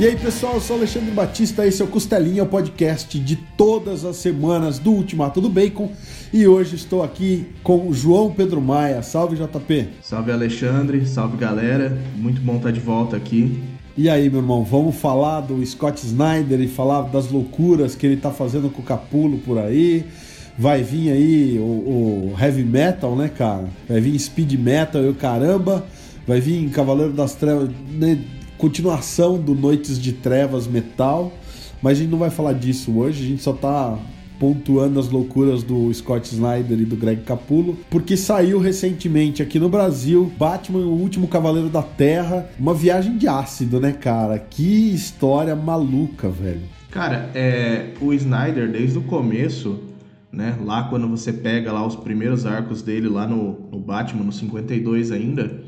E aí, pessoal, eu sou Alexandre Batista, esse é o Costelinha, o podcast de todas as semanas do Ultimato do Bacon. E hoje estou aqui com o João Pedro Maia. Salve, JP. Salve, Alexandre. Salve, galera. Muito bom estar de volta aqui. E aí, meu irmão, vamos falar do Scott Snyder e falar das loucuras que ele tá fazendo com o Capulo por aí. Vai vir aí o, o heavy metal, né, cara? Vai vir speed metal e o caramba. Vai vir Cavaleiro das Trevas, né? Continuação do Noites de Trevas Metal, mas a gente não vai falar disso hoje, a gente só tá pontuando as loucuras do Scott Snyder e do Greg Capullo, porque saiu recentemente aqui no Brasil Batman, o último Cavaleiro da Terra, uma viagem de ácido, né, cara? Que história maluca, velho. Cara, é, o Snyder, desde o começo, né, lá quando você pega lá os primeiros arcos dele lá no, no Batman, no 52 ainda,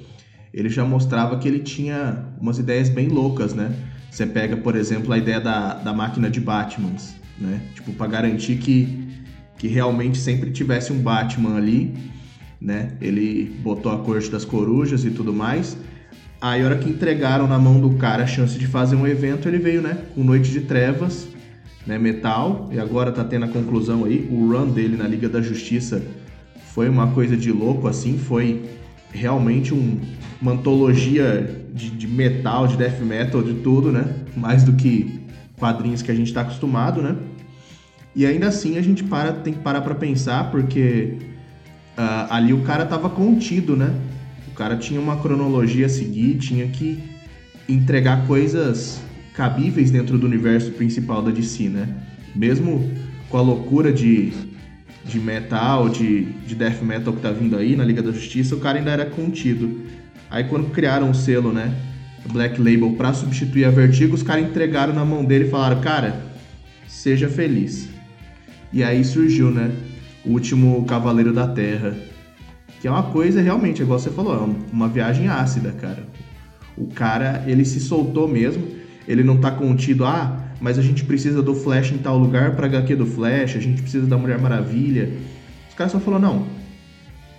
ele já mostrava que ele tinha umas ideias bem loucas, né? Você pega, por exemplo, a ideia da, da máquina de Batmans, né? Tipo, para garantir que, que realmente sempre tivesse um Batman ali, né? Ele botou a corte das corujas e tudo mais. Aí, a hora que entregaram na mão do cara a chance de fazer um evento, ele veio, né? Com Noite de Trevas, né? Metal, e agora tá tendo a conclusão aí. O run dele na Liga da Justiça foi uma coisa de louco, assim, foi realmente um, uma antologia de, de, metal, de death metal, de tudo, né? Mais do que quadrinhos que a gente está acostumado, né? E ainda assim a gente para, tem que parar para pensar, porque uh, ali o cara tava contido, né? O cara tinha uma cronologia a seguir, tinha que entregar coisas cabíveis dentro do universo principal da DC, né? Mesmo com a loucura de de metal, de, de death metal que tá vindo aí na Liga da Justiça, o cara ainda era contido. Aí quando criaram o selo, né, Black Label para substituir a Vertigo, os caras entregaram na mão dele e falaram, cara, seja feliz. E aí surgiu, né, o último Cavaleiro da Terra, que é uma coisa realmente, igual você falou, é uma viagem ácida, cara. O cara, ele se soltou mesmo, ele não tá contido, ah, mas a gente precisa do Flash em tal lugar para HQ do Flash, a gente precisa da Mulher Maravilha. Os caras só falaram, não,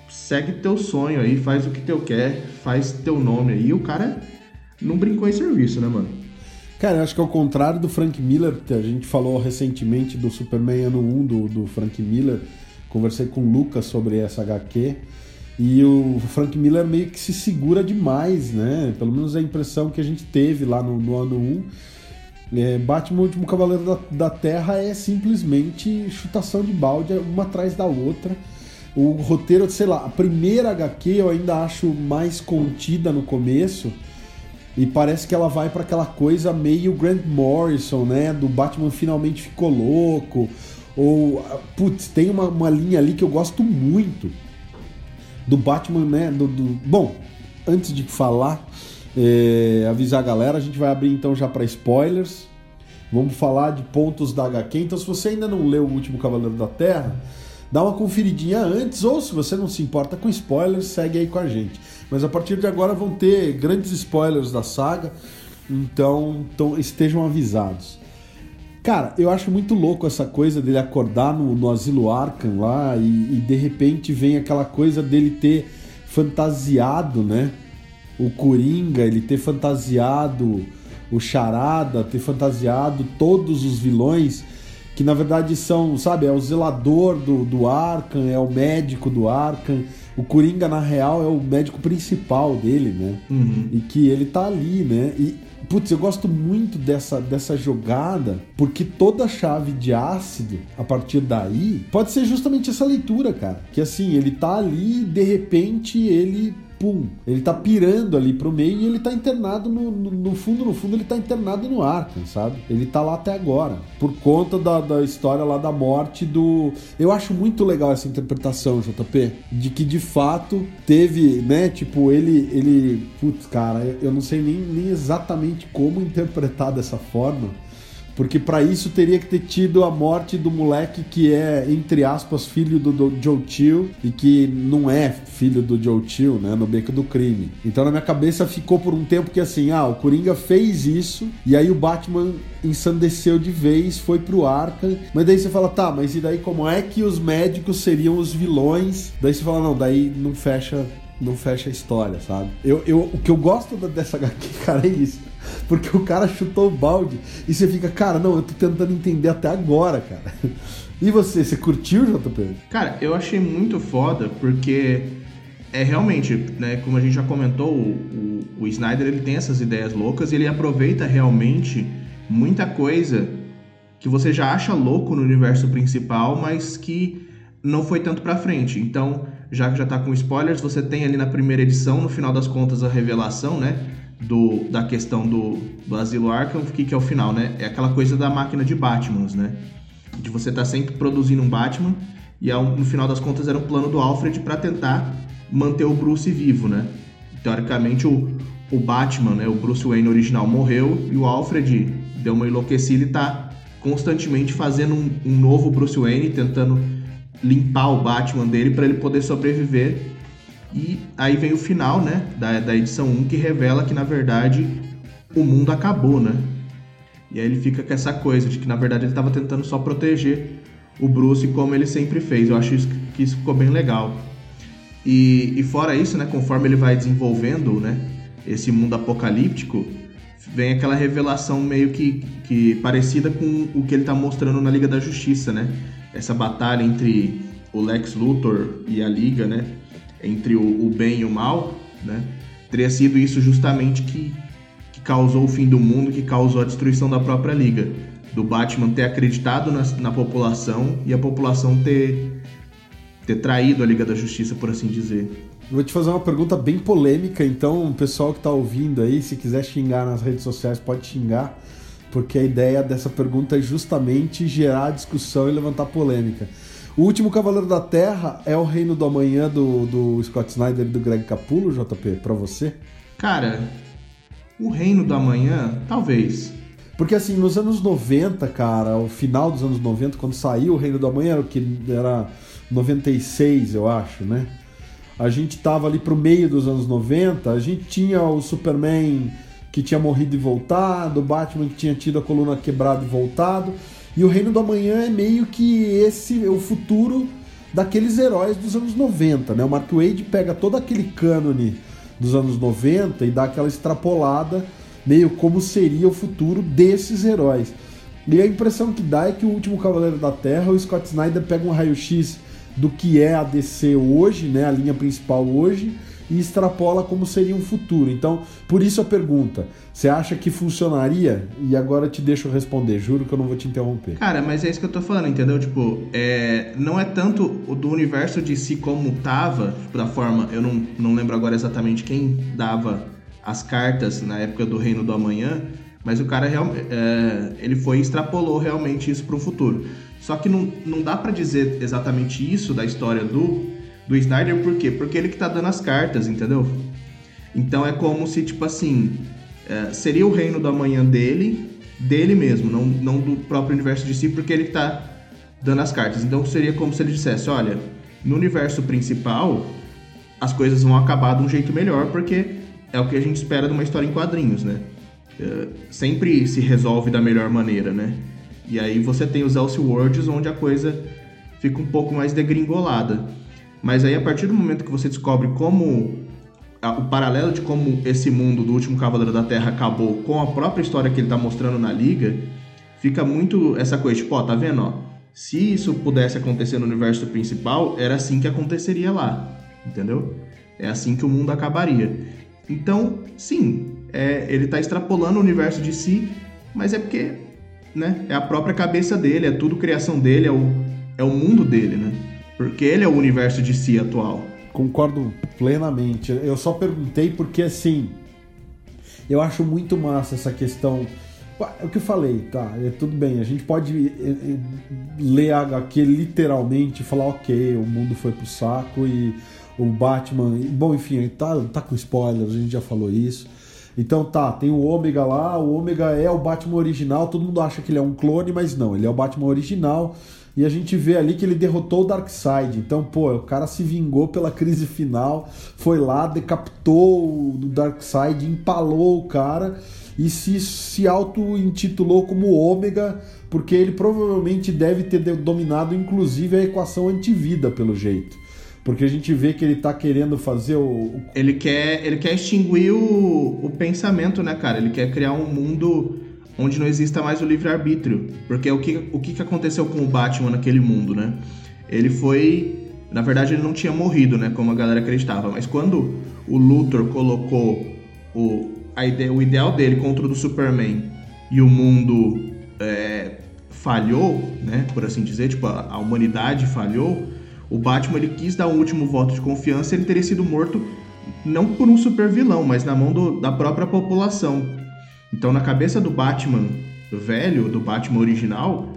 segue teu sonho aí, faz o que teu quer, faz teu nome aí. E o cara não brincou em serviço, né, mano? Cara, eu acho que ao contrário do Frank Miller, a gente falou recentemente do Superman ano 1 do, do Frank Miller, conversei com o Lucas sobre essa HQ, e o Frank Miller meio que se segura demais, né? Pelo menos a impressão que a gente teve lá no, no ano 1 é, Batman, o último Cavaleiro da, da, Terra é simplesmente chutação de balde, uma atrás da outra. O roteiro, sei lá, a primeira HQ eu ainda acho mais contida no começo. E parece que ela vai para aquela coisa meio Grant Morrison, né? Do Batman finalmente ficou louco. Ou, putz, tem uma, uma linha ali que eu gosto muito. Do Batman, né? Do, do... Bom, antes de falar, é, avisar a galera, a gente vai abrir então já para spoilers. Vamos falar de pontos da HQ. Então, se você ainda não leu o último Cavaleiro da Terra, dá uma conferidinha antes, ou se você não se importa com spoilers, segue aí com a gente. Mas a partir de agora vão ter grandes spoilers da saga, então, então estejam avisados. Cara, eu acho muito louco essa coisa dele acordar no, no asilo Arkham lá e, e de repente vem aquela coisa dele ter fantasiado, né? O Coringa, ele ter fantasiado o Charada, ter fantasiado todos os vilões que na verdade são, sabe, é o zelador do, do Arkham, é o médico do Arkham. O Coringa, na real, é o médico principal dele, né? Uhum. E que ele tá ali, né? E, putz, eu gosto muito dessa, dessa jogada, porque toda chave de ácido, a partir daí, pode ser justamente essa leitura, cara. Que assim, ele tá ali e de repente ele pum, ele tá pirando ali pro meio e ele tá internado no, no, no, fundo, no fundo ele tá internado no Arkham, sabe? Ele tá lá até agora, por conta da, da história lá da morte do... Eu acho muito legal essa interpretação, JP, de que de fato teve, né, tipo, ele, ele, putz, cara, eu não sei nem, nem exatamente como interpretar dessa forma, porque para isso teria que ter tido a morte do moleque que é, entre aspas, filho do, do Joe Chill e que não é filho do Joe Chill, né? No beco do crime. Então na minha cabeça ficou por um tempo que assim, ah, o Coringa fez isso e aí o Batman ensandeceu de vez, foi pro Arkham. Mas daí você fala, tá, mas e daí como é que os médicos seriam os vilões? Daí você fala, não, daí não fecha não fecha a história, sabe? Eu, eu, o que eu gosto dessa HQ, cara, é isso Porque o cara chutou o balde e você fica, cara, não, eu tô tentando entender até agora, cara. E você, você curtiu, JP? Cara, eu achei muito foda porque é realmente, né, como a gente já comentou, o, o, o Snyder ele tem essas ideias loucas e ele aproveita realmente muita coisa que você já acha louco no universo principal, mas que não foi tanto pra frente. Então, já que já tá com spoilers, você tem ali na primeira edição, no final das contas, a revelação, né? Do, da questão do, do Asilo Arkham, que, que é o final, né? É aquela coisa da máquina de Batmans, né? De você estar tá sempre produzindo um Batman, e no final das contas era um plano do Alfred para tentar manter o Bruce vivo, né? Teoricamente, o, o Batman, né? O Bruce Wayne original morreu, e o Alfred deu uma enlouquecida e tá constantemente fazendo um, um novo Bruce Wayne, tentando limpar o Batman dele para ele poder sobreviver. E aí vem o final, né, da, da edição 1 que revela que na verdade o mundo acabou, né? E aí ele fica com essa coisa de que na verdade ele estava tentando só proteger o Bruce como ele sempre fez. Eu acho isso, que isso ficou bem legal. E, e fora isso, né, conforme ele vai desenvolvendo, né, esse mundo apocalíptico, vem aquela revelação meio que, que parecida com o que ele está mostrando na Liga da Justiça, né? essa batalha entre o Lex Luthor e a Liga, né? Entre o, o bem e o mal, né? Teria sido isso justamente que, que causou o fim do mundo, que causou a destruição da própria Liga. Do Batman ter acreditado na, na população e a população ter, ter traído a Liga da Justiça, por assim dizer. Vou te fazer uma pergunta bem polêmica, então o pessoal que está ouvindo aí, se quiser xingar nas redes sociais, pode xingar porque a ideia dessa pergunta é justamente gerar discussão e levantar polêmica. O último Cavaleiro da Terra é o Reino do Amanhã do, do Scott Snyder e do Greg Capullo, JP, para você? Cara, o Reino do Amanhã, talvez. Porque assim, nos anos 90, cara, o final dos anos 90, quando saiu o Reino do Amanhã, o que era 96, eu acho, né? A gente tava ali pro meio dos anos 90, a gente tinha o Superman que tinha morrido e voltado, o Batman que tinha tido a coluna quebrada e voltado. E o Reino do Amanhã é meio que esse o futuro daqueles heróis dos anos 90, né? O Mark Wade pega todo aquele cânone dos anos 90 e dá aquela extrapolada, meio como seria o futuro desses heróis. E a impressão que dá é que o último Cavaleiro da Terra, o Scott Snyder pega um raio-x do que é a DC hoje, né, a linha principal hoje, e extrapola como seria um futuro. Então, por isso a pergunta: você acha que funcionaria? E agora te deixo responder, juro que eu não vou te interromper. Cara, mas é isso que eu tô falando, entendeu? Tipo, é, não é tanto o do universo de si como tava, tipo, da forma. Eu não, não lembro agora exatamente quem dava as cartas na época do Reino do Amanhã, mas o cara. É, ele foi extrapolou realmente isso pro futuro. Só que não, não dá para dizer exatamente isso da história do do Snyder, por quê? Porque ele que tá dando as cartas, entendeu? Então é como se, tipo assim, é, seria o reino do amanhã dele, dele mesmo, não, não do próprio universo de si, porque ele que tá dando as cartas. Então seria como se ele dissesse, olha, no universo principal, as coisas vão acabar de um jeito melhor, porque é o que a gente espera de uma história em quadrinhos, né? É, sempre se resolve da melhor maneira, né? E aí você tem os Elseworlds, onde a coisa fica um pouco mais degringolada. Mas aí, a partir do momento que você descobre como o paralelo de como esse mundo do último Cavaleiro da Terra acabou com a própria história que ele está mostrando na liga, fica muito essa coisa, tipo, ó, tá vendo, ó? Se isso pudesse acontecer no universo principal, era assim que aconteceria lá, entendeu? É assim que o mundo acabaria. Então, sim, é, ele está extrapolando o universo de si, mas é porque, né, é a própria cabeça dele, é tudo criação dele, é o, é o mundo dele, né? Porque ele é o universo de si atual. Concordo plenamente. Eu só perguntei porque, assim, eu acho muito massa essa questão. É o que eu falei, tá? É tudo bem. A gente pode é, é, ler a HQ literalmente e falar, ok, o mundo foi pro saco e o Batman. Bom, enfim, tá, tá com spoilers, a gente já falou isso. Então tá, tem o Ômega lá, o Ômega é o Batman original, todo mundo acha que ele é um clone, mas não, ele é o Batman original e a gente vê ali que ele derrotou o Darkseid. Então, pô, o cara se vingou pela crise final, foi lá, decapitou o Darkseid, empalou o cara e se, se auto-intitulou como Ômega, porque ele provavelmente deve ter dominado inclusive a equação antivida, pelo jeito. Porque a gente vê que ele tá querendo fazer o. Ele quer, ele quer extinguir o, o pensamento, né, cara? Ele quer criar um mundo onde não exista mais o livre-arbítrio. Porque o que, o que aconteceu com o Batman naquele mundo, né? Ele foi. Na verdade, ele não tinha morrido, né? Como a galera acreditava. Mas quando o Luthor colocou o, a ideia, o ideal dele contra o do Superman e o mundo é, falhou, né? Por assim dizer, tipo, a, a humanidade falhou o Batman ele quis dar um último voto de confiança, ele teria sido morto não por um super vilão, mas na mão do, da própria população. Então, na cabeça do Batman velho, do Batman original,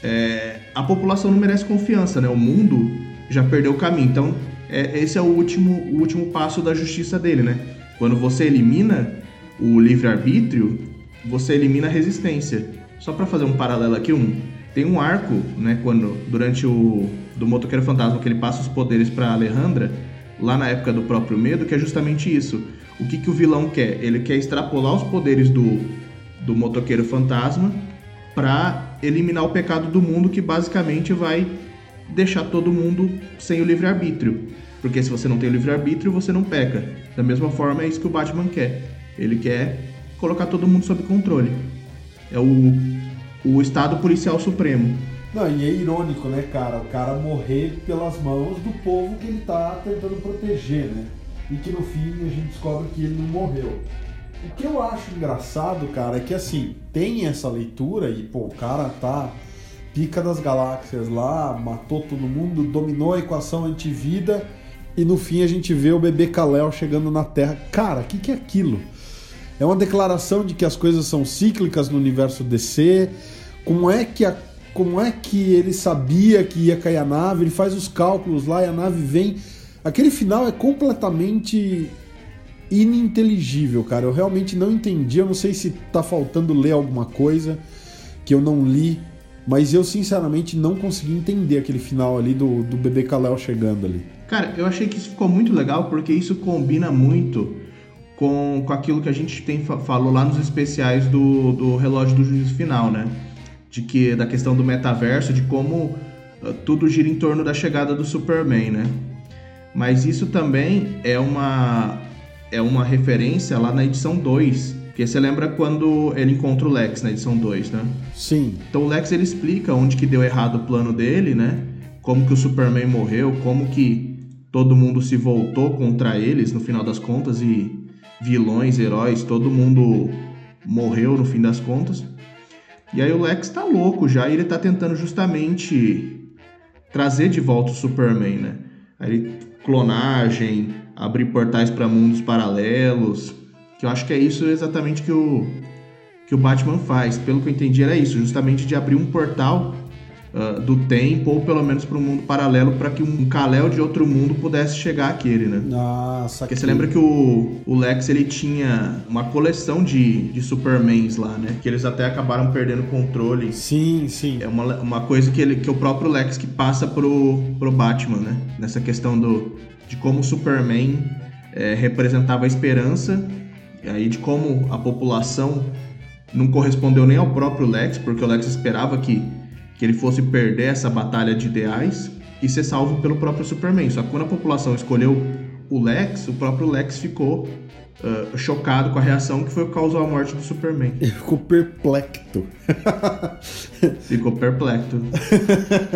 é, a população não merece confiança, né? O mundo já perdeu o caminho. Então, é, esse é o último, o último passo da justiça dele, né? Quando você elimina o livre-arbítrio, você elimina a resistência. Só para fazer um paralelo aqui, um, tem um arco, né? Quando durante o do motoqueiro fantasma que ele passa os poderes para Alejandra, lá na época do próprio medo, que é justamente isso. O que, que o vilão quer? Ele quer extrapolar os poderes do, do motoqueiro fantasma para eliminar o pecado do mundo, que basicamente vai deixar todo mundo sem o livre-arbítrio. Porque se você não tem o livre-arbítrio, você não peca. Da mesma forma, é isso que o Batman quer. Ele quer colocar todo mundo sob controle. É o, o Estado Policial Supremo. Não, e é irônico, né, cara? O cara morrer pelas mãos do povo que ele tá tentando proteger, né? E que no fim a gente descobre que ele não morreu. O que eu acho engraçado, cara, é que assim, tem essa leitura e, pô, o cara tá pica das galáxias lá, matou todo mundo, dominou a equação antivida e no fim a gente vê o bebê Kalel chegando na Terra. Cara, o que, que é aquilo? É uma declaração de que as coisas são cíclicas no universo DC. Como é que a como é que ele sabia que ia cair a nave, ele faz os cálculos lá e a nave vem. Aquele final é completamente ininteligível, cara. Eu realmente não entendi. Eu não sei se tá faltando ler alguma coisa que eu não li, mas eu sinceramente não consegui entender aquele final ali do, do bebê Kalel chegando ali. Cara, eu achei que isso ficou muito legal porque isso combina muito com, com aquilo que a gente tem falou lá nos especiais do, do relógio do juízo final, né? De que da questão do metaverso, de como uh, tudo gira em torno da chegada do Superman, né? Mas isso também é uma é uma referência lá na edição 2, porque você lembra quando ele encontra o Lex na edição 2, né? Sim. Então o Lex ele explica onde que deu errado o plano dele, né? Como que o Superman morreu, como que todo mundo se voltou contra eles no final das contas e vilões, heróis, todo mundo morreu no fim das contas. E aí o Lex tá louco já e ele tá tentando justamente trazer de volta o Superman, né? Aí clonagem, abrir portais para mundos paralelos, que eu acho que é isso exatamente que o que o Batman faz. Pelo que eu entendi era isso, justamente de abrir um portal uh, do tempo, ou pelo menos para um mundo paralelo, para que um Kal-El de outro mundo pudesse chegar àquele, né? Nossa, Porque que... você lembra que o, o Lex ele tinha uma coleção de, de Supermans lá, né? Que eles até acabaram perdendo controle. Sim, sim. É uma, uma coisa que, ele, que o próprio Lex que passa pro, pro Batman, né? Nessa questão do, de como o Superman é, representava a esperança, e aí de como a população não correspondeu nem ao próprio Lex, porque o Lex esperava que que ele fosse perder essa batalha de ideais e ser salvo pelo próprio Superman. Só que quando a população escolheu o Lex, o próprio Lex ficou uh, chocado com a reação que foi o que causou a morte do Superman. Ele ficou perplexo. ficou perplexo.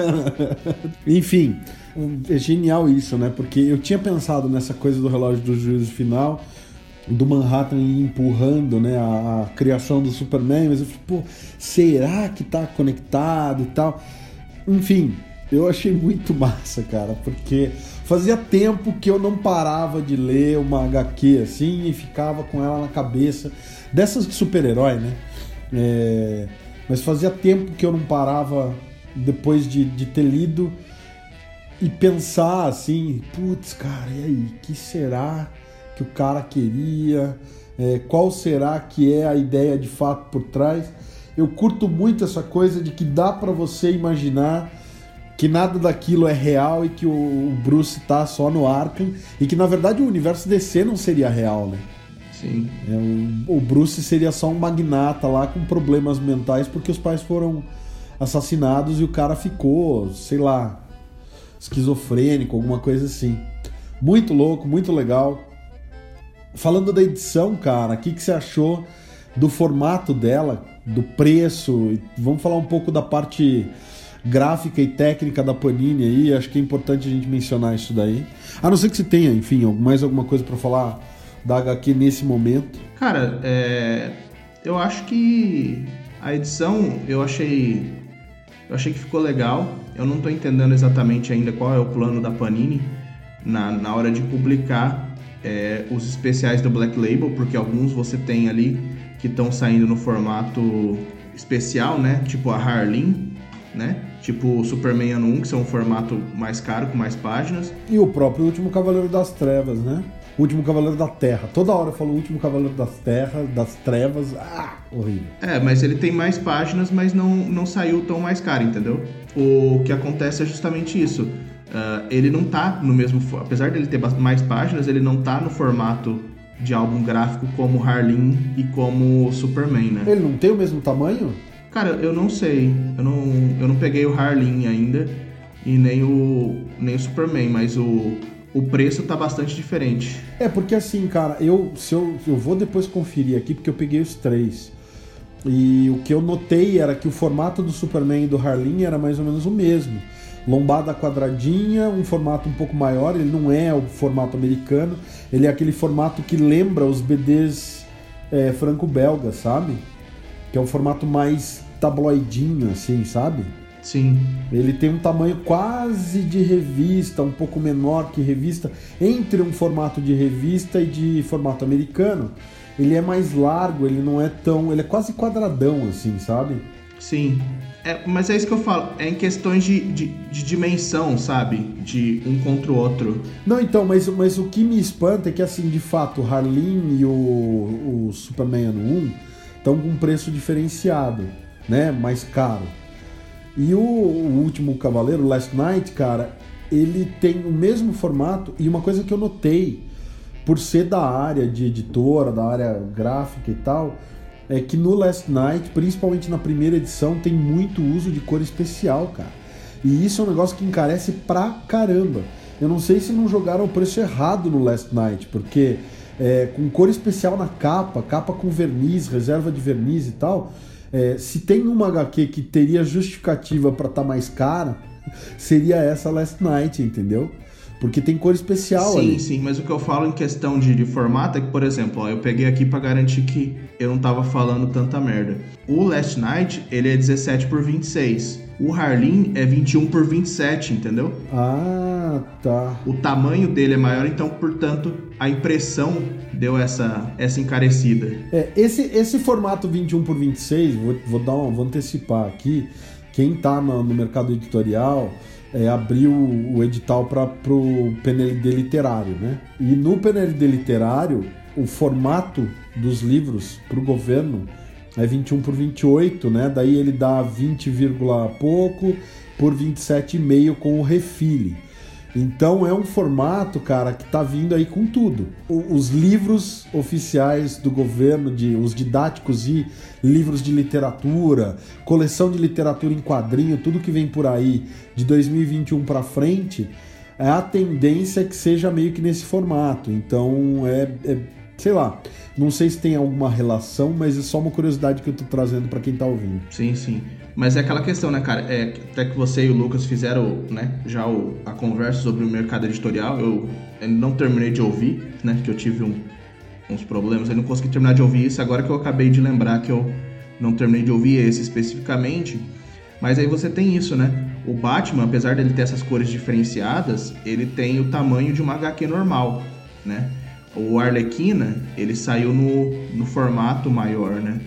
Enfim, é genial isso, né? Porque eu tinha pensado nessa coisa do relógio do juízo final do Manhattan empurrando né, a, a, criação do Superman, mas eu falei, pô, será que tá conectado e tal? Enfim, eu achei muito massa, cara, porque fazia tempo que eu não parava de ler uma HQ assim e ficava com ela na cabeça, dessas de super-herói, né? É, mas fazia tempo que eu não parava depois de, de ter lido e pensar assim, putz, cara, e aí, que será? Que o cara queria, é, qual será que é a ideia de fato por trás. Eu curto muito essa coisa de que dá para você imaginar que nada daquilo é real e que o Bruce tá só no Arkham e que na verdade o universo DC não seria real, né? Sim. É, o, o Bruce seria só um magnata lá com problemas mentais porque os pais foram assassinados e o cara ficou, sei lá, esquizofrênico, alguma coisa assim. Muito louco, muito legal. Falando da edição, cara, o que, que você achou do formato dela, do preço? Vamos falar um pouco da parte gráfica e técnica da Panini aí. Acho que é importante a gente mencionar isso daí. A não ser que você tenha, enfim, mais alguma coisa para falar da HQ nesse momento. Cara, é... eu acho que a edição eu achei eu achei que ficou legal. Eu não estou entendendo exatamente ainda qual é o plano da Panini na, na hora de publicar é, os especiais do Black Label, porque alguns você tem ali que estão saindo no formato especial, né? Tipo a Harleen, né? Tipo o Superman Ano 1, que são um formato mais caro, com mais páginas. E o próprio Último Cavaleiro das Trevas, né? Último Cavaleiro da Terra. Toda hora eu falo Último Cavaleiro das Terras, das Trevas. Ah, horrível. É, mas ele tem mais páginas, mas não, não saiu tão mais caro, entendeu? O que acontece é justamente isso. Uh, ele não tá no mesmo. Apesar dele ter mais páginas, ele não tá no formato de álbum gráfico como Harleen e como Superman, né? Ele não tem o mesmo tamanho? Cara, eu não sei. Eu não, eu não peguei o Harleen ainda e nem o, nem o Superman, mas o, o preço tá bastante diferente. É, porque assim, cara, eu, se eu, eu vou depois conferir aqui, porque eu peguei os três. E o que eu notei era que o formato do Superman e do Harleen era mais ou menos o mesmo. Lombada quadradinha, um formato um pouco maior, ele não é o formato americano, ele é aquele formato que lembra os BDs é, franco-belgas, sabe? Que é um formato mais tabloidinho, assim, sabe? Sim. Ele tem um tamanho quase de revista, um pouco menor que revista, entre um formato de revista e de formato americano. Ele é mais largo, ele não é tão. Ele é quase quadradão, assim, sabe? Sim. É, mas é isso que eu falo, é em questões de, de, de, dimensão, sabe? De um contra o outro. Não, então, mas, mas o que me espanta é que, assim, de fato, o Harleen e o, o Superman 1 estão com um preço diferenciado, né? Mais caro. E o, o último Cavaleiro, Last Night, cara, ele tem o mesmo formato e uma coisa que eu notei, por ser da área de editora, da área gráfica e tal, é que no Last Night, principalmente na primeira edição, tem muito uso de cor especial, cara. E isso é um negócio que encarece pra caramba. Eu não sei se não jogaram o preço errado no Last Night, porque é, com cor especial na capa, capa com verniz, reserva de verniz e tal, é, se tem uma HQ que teria justificativa para estar tá mais cara, seria essa Last Night, entendeu? Porque tem cor especial sim, ali. Sim, mas o que eu falo em questão de, de formato é que, por exemplo, ó, eu peguei aqui para garantir que eu não tava falando tanta merda. O Last Night, ele é 17 por 26. O Harleen é 21 por 27, entendeu? Ah, tá. O tamanho dele é maior, então, portanto, a impressão deu essa, essa encarecida. É, esse, esse formato 21 por 26, vou, vou, dar uma, vou antecipar aqui, quem tá no, no mercado editorial é, abriu o edital para o PNLD literário, né? E no PNLD literário, o formato dos livros para o governo é 21 por 28, né? Daí ele dá 20, pouco por 27,5 com o refile. Então é um formato, cara, que tá vindo aí com tudo. os livros oficiais do governo, de, os didáticos e livros de literatura, coleção de literatura em quadrinho, tudo que vem por aí de 2021 para frente, é a tendência que seja meio que nesse formato. Então é, é sei lá, não sei se tem alguma relação, mas é só uma curiosidade que eu tô trazendo para quem tá ouvindo. Sim, sim. Mas é aquela questão, né, cara? É, até que você e o Lucas fizeram, né, já o, a conversa sobre o mercado editorial. Eu, eu não terminei de ouvir, né? Que eu tive um, uns problemas, eu não consegui terminar de ouvir isso. Agora que eu acabei de lembrar que eu não terminei de ouvir esse especificamente. Mas aí você tem isso, né? O Batman, apesar dele ter essas cores diferenciadas, ele tem o tamanho de uma HQ normal, né? O Arlequina, ele saiu no, no formato maior, né?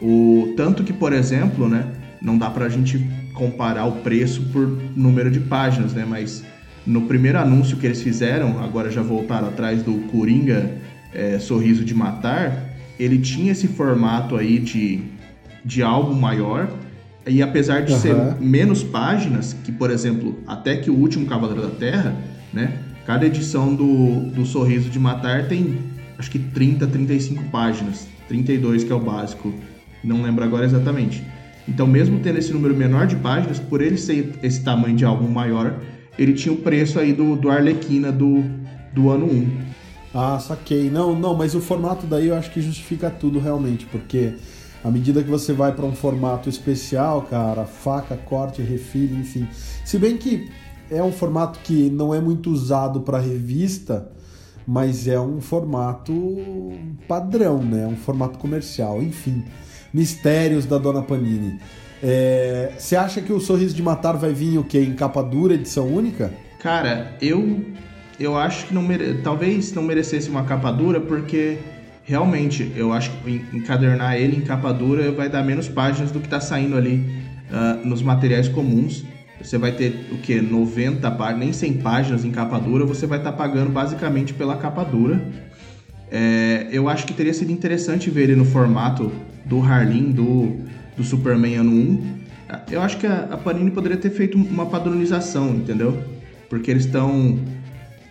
O tanto que, por exemplo, né, não dá pra gente comparar o preço por número de páginas, né? Mas no primeiro anúncio que eles fizeram, agora já voltaram atrás do Coringa é, Sorriso de Matar, ele tinha esse formato aí de, de álbum maior. E apesar de uhum. ser menos páginas, que por exemplo, até que o último Cavaleiro da Terra, né? Cada edição do, do Sorriso de Matar tem acho que 30, 35 páginas. 32 que é o básico. Não lembro agora exatamente. Então, mesmo tendo esse número menor de páginas, por ele ser esse tamanho de álbum maior, ele tinha o preço aí do, do Arlequina do, do ano 1. Ah, saquei. Não, não, mas o formato daí eu acho que justifica tudo realmente, porque à medida que você vai para um formato especial, cara, faca, corte, refil, enfim. Se bem que é um formato que não é muito usado para revista, mas é um formato padrão, né? Um formato comercial, enfim. Mistérios da Dona Panini. É, você é... acha que o Sorriso de Matar vai vir o quê? Em capa dura, edição única? Cara, eu eu acho que não mere... talvez não merecesse uma capa dura porque realmente eu acho que encadernar ele em capa dura vai dar menos páginas do que está saindo ali uh, nos materiais comuns. Você vai ter o que? 90 páginas, nem 100 páginas em capa dura, você vai estar tá pagando basicamente pela capa dura. É, eu acho que teria sido interessante ver ele no formato do Harlin, do, do Superman ano 1. Eu acho que a, a Panini poderia ter feito uma padronização, entendeu? Porque eles estão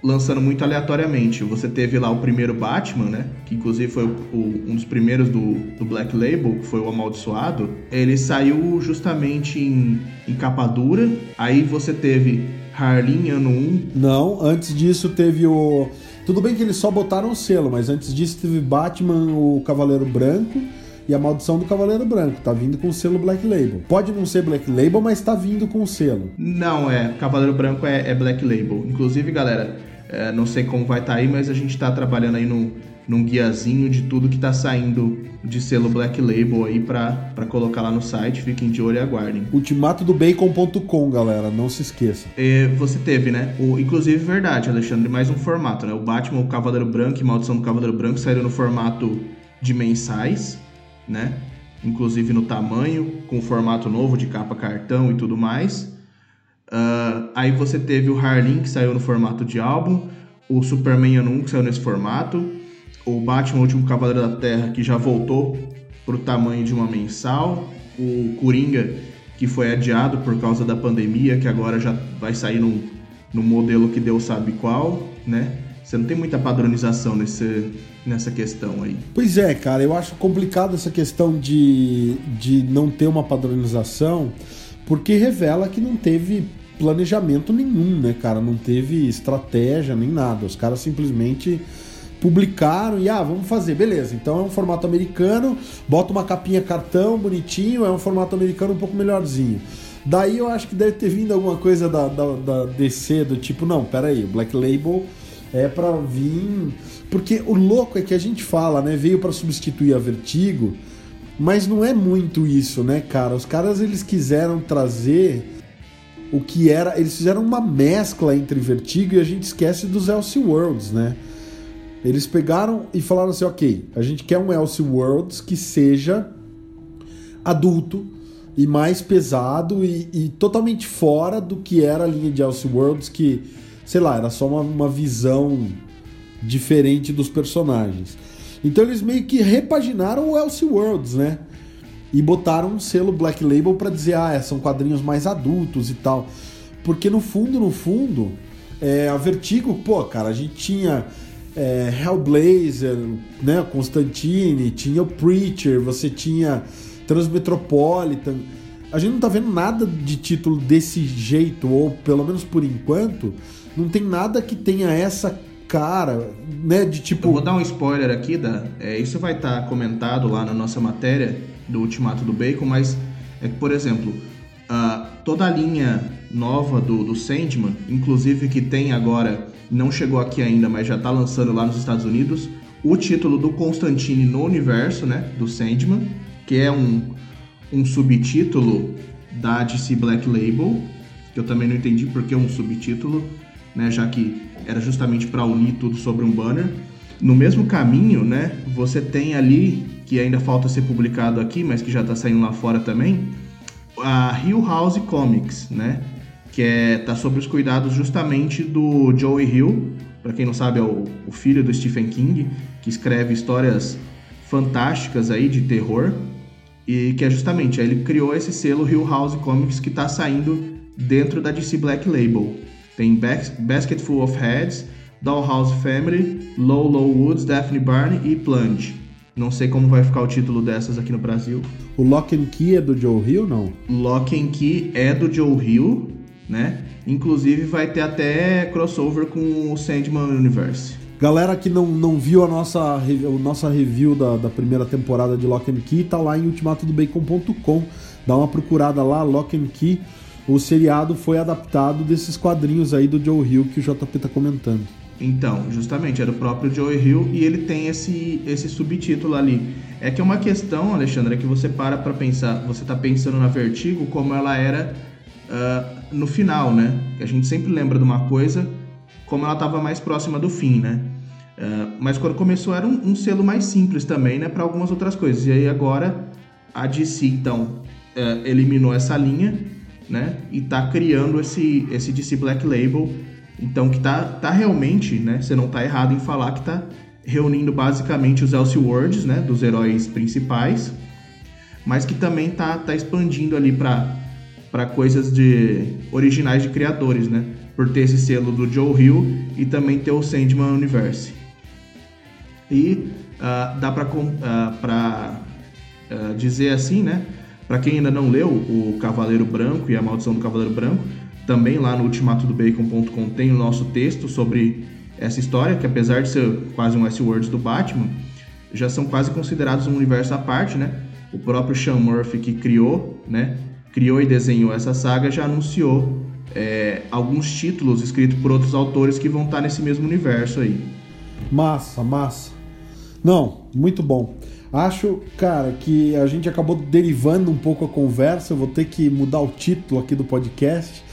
lançando muito aleatoriamente. Você teve lá o primeiro Batman, né? Que inclusive foi o, o, um dos primeiros do, do, Black Label, que foi o Amaldiçoado. Ele saiu justamente em, em capa dura. Aí você teve Harlin ano 1. Não, antes disso teve o. Tudo bem que eles só botaram o selo, mas antes disso teve Batman, o Cavaleiro Branco e a Maldição do Cavaleiro Branco. Tá vindo com o selo Black Label. Pode não ser Black Label, mas tá vindo com o selo. Não, é. Cavaleiro Branco é, é Black Label. Inclusive, galera, é, não sei como vai estar tá aí, mas a gente está trabalhando aí num, num guiazinho de tudo que está saindo de selo Black Label aí para colocar lá no site. Fiquem de olho e aguardem. Ultimato do bacon.com, galera, não se esqueça. É, você teve, né? O, inclusive, verdade, Alexandre, mais um formato, né? O Batman, o Cavaleiro Branco e Maldição do Cavaleiro Branco saíram no formato de mensais, né? Inclusive no tamanho, com formato novo de capa cartão e tudo mais. Uh, aí você teve o Harlin, que saiu no formato de álbum, o Superman Ano 1, que saiu nesse formato, o Batman, o Último Cavaleiro da Terra, que já voltou para o tamanho de uma mensal, o Coringa, que foi adiado por causa da pandemia, que agora já vai sair num, num modelo que Deus sabe qual, né? Você não tem muita padronização nesse, nessa questão aí. Pois é, cara, eu acho complicado essa questão de, de não ter uma padronização, porque revela que não teve planejamento nenhum, né, cara? Não teve estratégia nem nada. Os caras simplesmente publicaram e ah, vamos fazer, beleza. Então é um formato americano, bota uma capinha cartão bonitinho, é um formato americano um pouco melhorzinho. Daí eu acho que deve ter vindo alguma coisa da, da, da DC do tipo, não, peraí, o Black Label é pra vir. Porque o louco é que a gente fala, né? Veio para substituir a Vertigo, mas não é muito isso, né, cara? Os caras eles quiseram trazer o que era. Eles fizeram uma mescla entre Vertigo e a gente esquece dos Elseworlds, né? Eles pegaram e falaram assim: ok, a gente quer um Elseworlds que seja adulto e mais pesado e, e, totalmente fora do que era a linha de Elseworlds, que, sei lá, era só uma, uma visão diferente dos personagens. Então eles meio que repaginaram o Elseworlds, né? e botaram um selo Black Label para dizer, ah, são quadrinhos mais adultos e tal. Porque no fundo, no fundo, é, a Vertigo, pô, cara, a gente tinha é, Hellblazer, né, Constantine, tinha o Preacher, você tinha Transmetropolitan. A gente não tá vendo nada de título desse jeito, ou pelo menos por enquanto, não tem nada que tenha essa cara, né, de tipo... Eu vou dar um spoiler aqui, da, é, isso vai estar tá comentado lá na nossa matéria, do Ultimato do Bacon, mas é que, por exemplo, uh, toda a linha nova do, do Sandman, inclusive que tem agora, não chegou aqui ainda, mas já está lançando lá nos Estados Unidos, o título do Constantine no universo, né, do Sandman, que é um, um subtítulo da DC Black Label, que eu também não entendi porque é um subtítulo, né, já que era justamente para unir tudo sobre um banner. No mesmo caminho, né, você tem ali que ainda falta ser publicado aqui, mas que já está saindo lá fora também, a Hill House Comics, né? Que é, tá sob os cuidados justamente do Joey Hill, para quem não sabe é o, o, filho do Stephen King, que escreve histórias fantásticas aí de terror e que é justamente ele criou esse selo Hill House Comics que está saindo dentro da DC Black Label. Tem Basketful of Heads, Dollhouse Family, Low Low Woods, Daphne Barney e Plunge. Não sei como vai ficar o título dessas aqui no Brasil. O Lock and Key é do Joe Hill, não? Lock and Key é do Joe Hill, né? Inclusive vai ter até crossover com o Sandman Universe. Galera que não, não viu a nossa, a nossa review da, da primeira temporada de Lock and Key, tá lá em ultimatodobacon.com. Dá uma procurada lá, Lock and Key. O seriado foi adaptado desses quadrinhos aí do Joe Hill que o JP tá comentando. Então, justamente, é do próprio Joe Hill e ele tem esse, esse subtítulo ali. É que é uma questão, Alexandre, é que você para pra pensar, você tá pensando na Vertigo como ela era uh, no final, né? A gente sempre lembra de uma coisa como ela estava mais próxima do fim, né? Uh, mas quando começou era um, um, selo mais simples também, né? Para algumas outras coisas. E aí agora a DC, então, uh, eliminou essa linha, né? E tá criando esse, esse DC Black Label então que tá, tá realmente, né? Você não tá errado em falar que tá reunindo basicamente os Elseworlds, né? Dos heróis principais, mas que também tá, tá expandindo ali para coisas de originais de criadores, né? Por ter esse selo do Joe Hill e também ter o Sandman Universe. E uh, dá para uh, pra, uh, dizer assim, né? Para quem ainda não leu o Cavaleiro Branco e a Maldição do Cavaleiro Branco, também lá no ultimatodobacon.com tem o nosso texto sobre essa história, que apesar de ser quase um S-Words do Batman, já são quase considerados um universo à parte, né? O próprio Sean Murphy que criou, né? Criou e desenhou essa saga já anunciou é, alguns títulos escritos por outros autores que vão estar nesse mesmo universo aí. Massa, massa. Não, muito bom. Acho, cara, que a gente acabou derivando um pouco a conversa. Eu vou ter que mudar o título aqui do podcast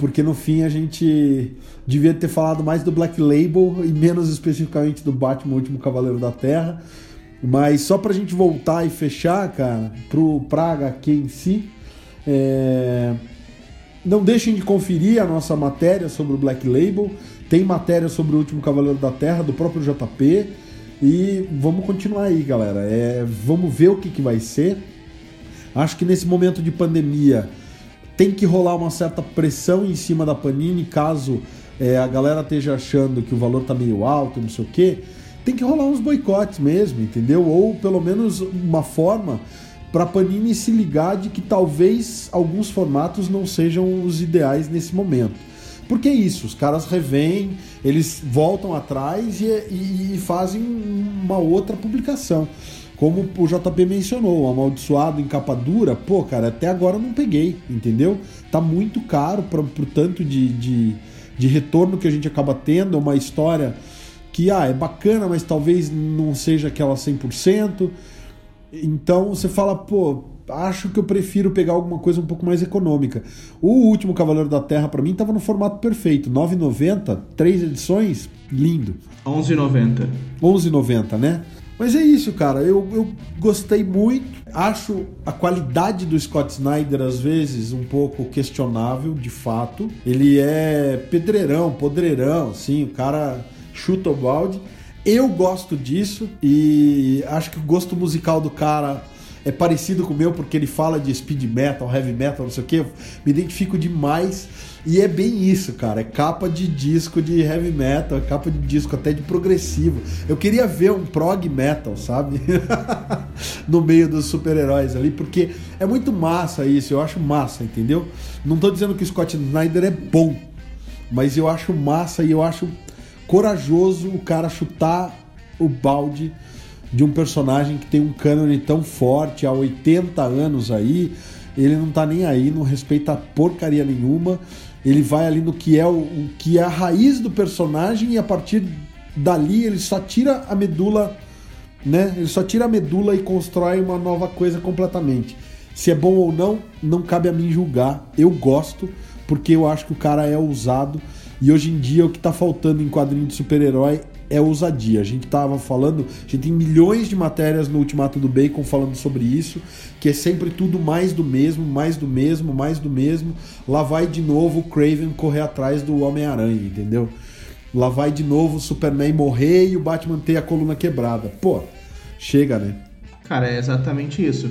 porque no fim a gente devia ter falado mais do Black Label e menos especificamente do Batman, o último Cavaleiro da Terra. Mas só pra gente voltar e fechar, cara, pro Praga HQ em si, é... não deixem de conferir a nossa matéria sobre o Black Label. Tem matéria sobre o último Cavaleiro da Terra, do próprio JP. E vamos continuar aí, galera. É... Vamos ver o que, que vai ser. Acho que nesse momento de pandemia tem que rolar uma certa pressão em cima da Panini, caso é, a galera esteja achando que o valor tá meio alto, não sei o quê. Tem que rolar uns boicotes mesmo, entendeu? Ou pelo menos uma forma para Panini se ligar de que talvez alguns formatos não sejam os ideais nesse momento. Porque isso, os caras revêm, eles voltam atrás e, e, e fazem uma outra publicação. Como o JP mencionou, amaldiçoado em capa dura, pô, cara, até agora não peguei, entendeu? Tá muito caro para pro tanto de, de, de retorno que a gente acaba tendo, uma história que ah, é bacana, mas talvez não seja aquela 100%. Então você fala, pô, acho que eu prefiro pegar alguma coisa um pouco mais econômica. O último Cavaleiro da Terra para mim estava no formato perfeito, 9,90, três edições, lindo. 11,90. 11,90, né? Mas é isso, cara. Eu, eu gostei muito. Acho a qualidade do Scott Snyder, às vezes, um pouco questionável, de fato. Ele é pedreirão, podreirão, assim, o cara chuta o balde. Eu gosto disso e acho que o gosto musical do cara é parecido com o meu porque ele fala de speed metal, heavy metal, não sei o que. Me identifico demais. E é bem isso, cara. É capa de disco de heavy metal, é capa de disco até de progressivo. Eu queria ver um prog metal, sabe? no meio dos super-heróis ali, porque é muito massa isso. Eu acho massa, entendeu? Não tô dizendo que o Scott Snyder é bom, mas eu acho massa e eu acho corajoso o cara chutar o balde de um personagem que tem um cânone tão forte há 80 anos aí. Ele não tá nem aí, não respeita porcaria nenhuma ele vai ali no que é o, o, que é a raiz do personagem e a partir dali ele só tira a medula, né? Ele só tira a medula e constrói uma nova coisa completamente. Se é bom ou não, não cabe a mim julgar. Eu gosto porque eu acho que o cara é ousado e hoje em dia o que está faltando em quadrinho de super-herói é ousadia. A gente tava falando, a gente tem milhões de matérias no Ultimato do Bacon falando sobre isso, que é sempre tudo mais do mesmo, mais do mesmo, mais do mesmo. Lá vai de novo o Craven correr atrás do Homem-Aranha, entendeu? Lá vai de novo o Superman morrer e o Batman ter a coluna quebrada. Pô, chega, né? Cara, é exatamente isso.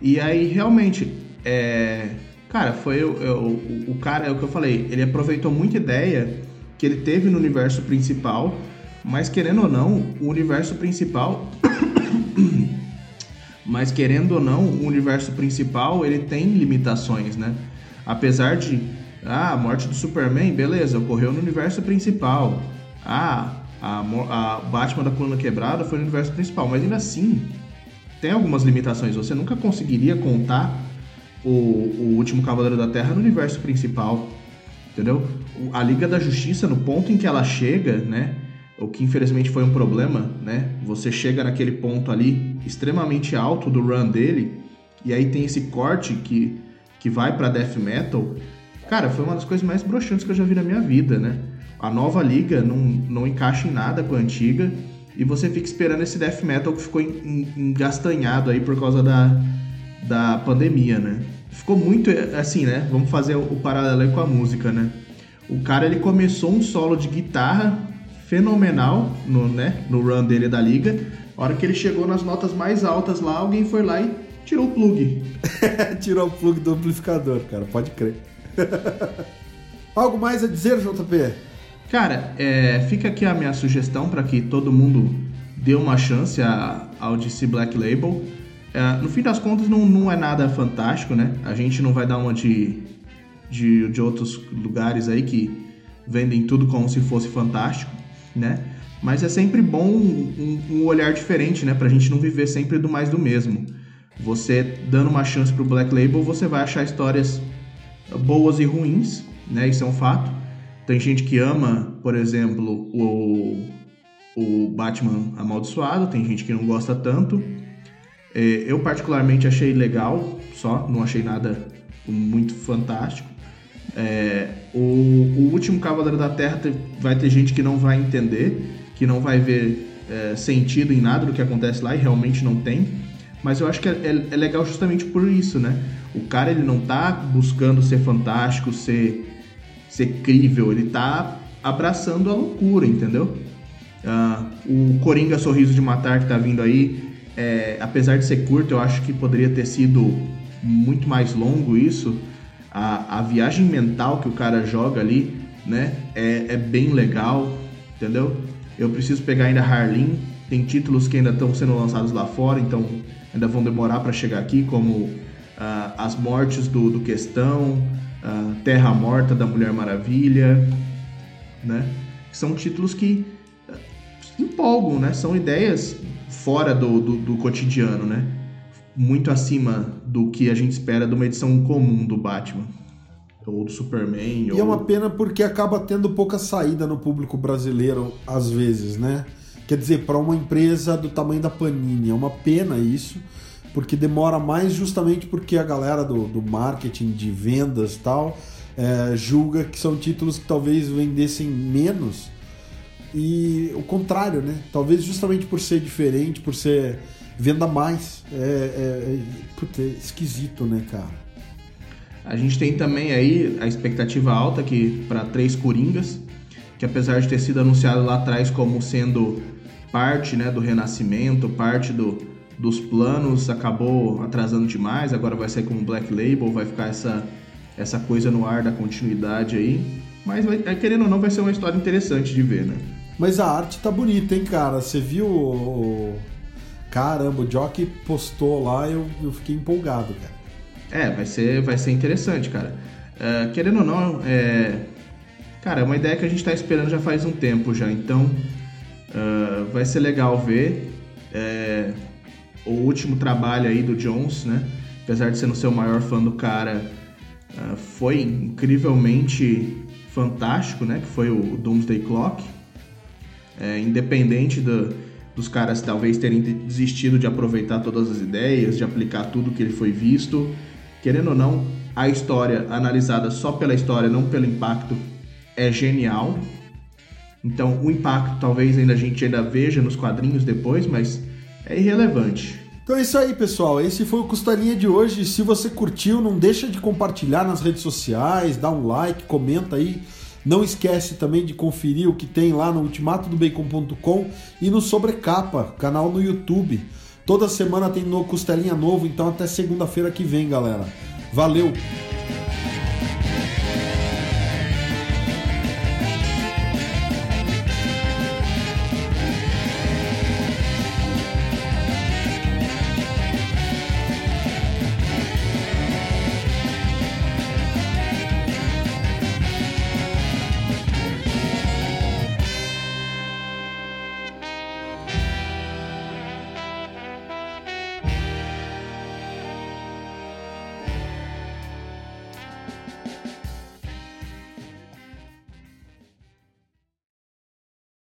E aí, realmente, é... Cara, foi o, o cara, é o que eu falei, ele aproveitou muita ideia que ele teve no universo principal mas querendo ou não, o universo principal. Mas querendo ou não, o universo principal ele tem limitações, né? Apesar de Ah, a morte do Superman, beleza, ocorreu no universo principal. Ah, a, a Batman da coluna quebrada foi no universo principal, mas ainda assim tem algumas limitações. Você nunca conseguiria contar o, o último Cavaleiro da Terra no universo principal, entendeu? A Liga da Justiça, no ponto em que ela chega, né? O que infelizmente foi um problema, né? Você chega naquele ponto ali extremamente alto do run dele, e aí tem esse corte que, que vai para death metal. Cara, foi uma das coisas mais broxantes que eu já vi na minha vida, né? A nova liga não, não encaixa em nada com a antiga e você fica esperando esse death metal que ficou engastanhado aí por causa da, da pandemia, né? Ficou muito assim, né? Vamos fazer o paralelo com a música, né? O cara ele começou um solo de guitarra fenomenal no, né, no run dele da liga. A hora que ele chegou nas notas mais altas lá, alguém foi lá e tirou o plug. tirou o plug do amplificador, cara, pode crer. Algo mais a dizer, JP? Cara, é, fica aqui a minha sugestão para que todo mundo dê uma chance ao DC Black Label. É, no fim das contas, não, não é nada fantástico, né? A gente não vai dar uma de, de, de outros lugares aí que vendem tudo como se fosse fantástico, né? Mas é sempre bom um, um olhar diferente, né? Pra gente não viver sempre do mais do mesmo. Você dando uma chance pro Black Label, você vai achar histórias boas e ruins, né? Isso é um fato. Tem gente que ama, por exemplo, o, o Batman Amaldiçoado, tem gente que não gosta tanto. É, eu particularmente achei legal, só, não achei nada muito fantástico. É, o, o, último Cavaleiro da Terra vai ter gente que não vai entender, que não vai ver é, sentido em nada do que acontece lá e realmente não tem. Mas eu acho que é, é, é legal justamente por isso, né? O cara ele não tá buscando ser fantástico, ser ser crível, ele tá abraçando a loucura, entendeu? Uh, o Coringa Sorriso de Matar que tá vindo aí, é, apesar de ser curto, eu acho que poderia ter sido muito mais longo isso. A, a viagem mental que o cara joga ali, né, é, é bem legal, entendeu? Eu preciso pegar ainda Harleen, tem títulos que ainda estão sendo lançados lá fora, então ainda vão demorar para chegar aqui, como uh, As Mortes do, do Questão, a Terra Morta da Mulher Maravilha, né? São títulos que eh, empolgam, né? São ideias fora do, do, do, cotidiano, né? Muito acima do que a gente espera de uma edição comum do Batman. Ou do Superman. E ou... é uma pena porque acaba tendo pouca saída no público brasileiro, às vezes, né? Quer dizer, para uma empresa do tamanho da Panini, é uma pena isso porque demora mais justamente porque a galera do, do marketing, de vendas e tal, é, julga que são títulos que talvez vendessem menos. E o contrário, né? Talvez justamente por ser diferente, por ser venda mais. É, é, é, é esquisito, né, cara? A gente tem também aí a expectativa alta que para três Coringas, que apesar de ter sido anunciado lá atrás como sendo parte né, do renascimento, parte do, dos planos acabou atrasando demais, agora vai sair como Black Label, vai ficar essa, essa coisa no ar da continuidade aí. Mas vai, é, querendo ou não, vai ser uma história interessante de ver, né? Mas a arte tá bonita, hein, cara? Você viu o. Caramba, o Jockey postou lá eu, eu fiquei empolgado, cara. É, vai ser, vai ser interessante, cara. Uh, querendo ou não, é. Cara, é uma ideia que a gente tá esperando já faz um tempo já, então uh, vai ser legal ver. É, o último trabalho aí do Jones, né? Apesar de ser no seu maior fã do cara, uh, foi incrivelmente fantástico, né? Que foi o Doomsday Clock. É, independente do, dos caras talvez terem desistido de aproveitar todas as ideias, de aplicar tudo que ele foi visto, querendo ou não, a história analisada só pela história, não pelo impacto, é genial. Então, o impacto talvez ainda a gente ainda veja nos quadrinhos depois, mas é irrelevante. Então é isso aí, pessoal. Esse foi o Costelinha de hoje. Se você curtiu, não deixa de compartilhar nas redes sociais, dá um like, comenta aí. Não esquece também de conferir o que tem lá no ultimatodobacon.com e no Sobrecapa, canal no YouTube. Toda semana tem no Costelinha novo, então até segunda-feira que vem, galera. Valeu!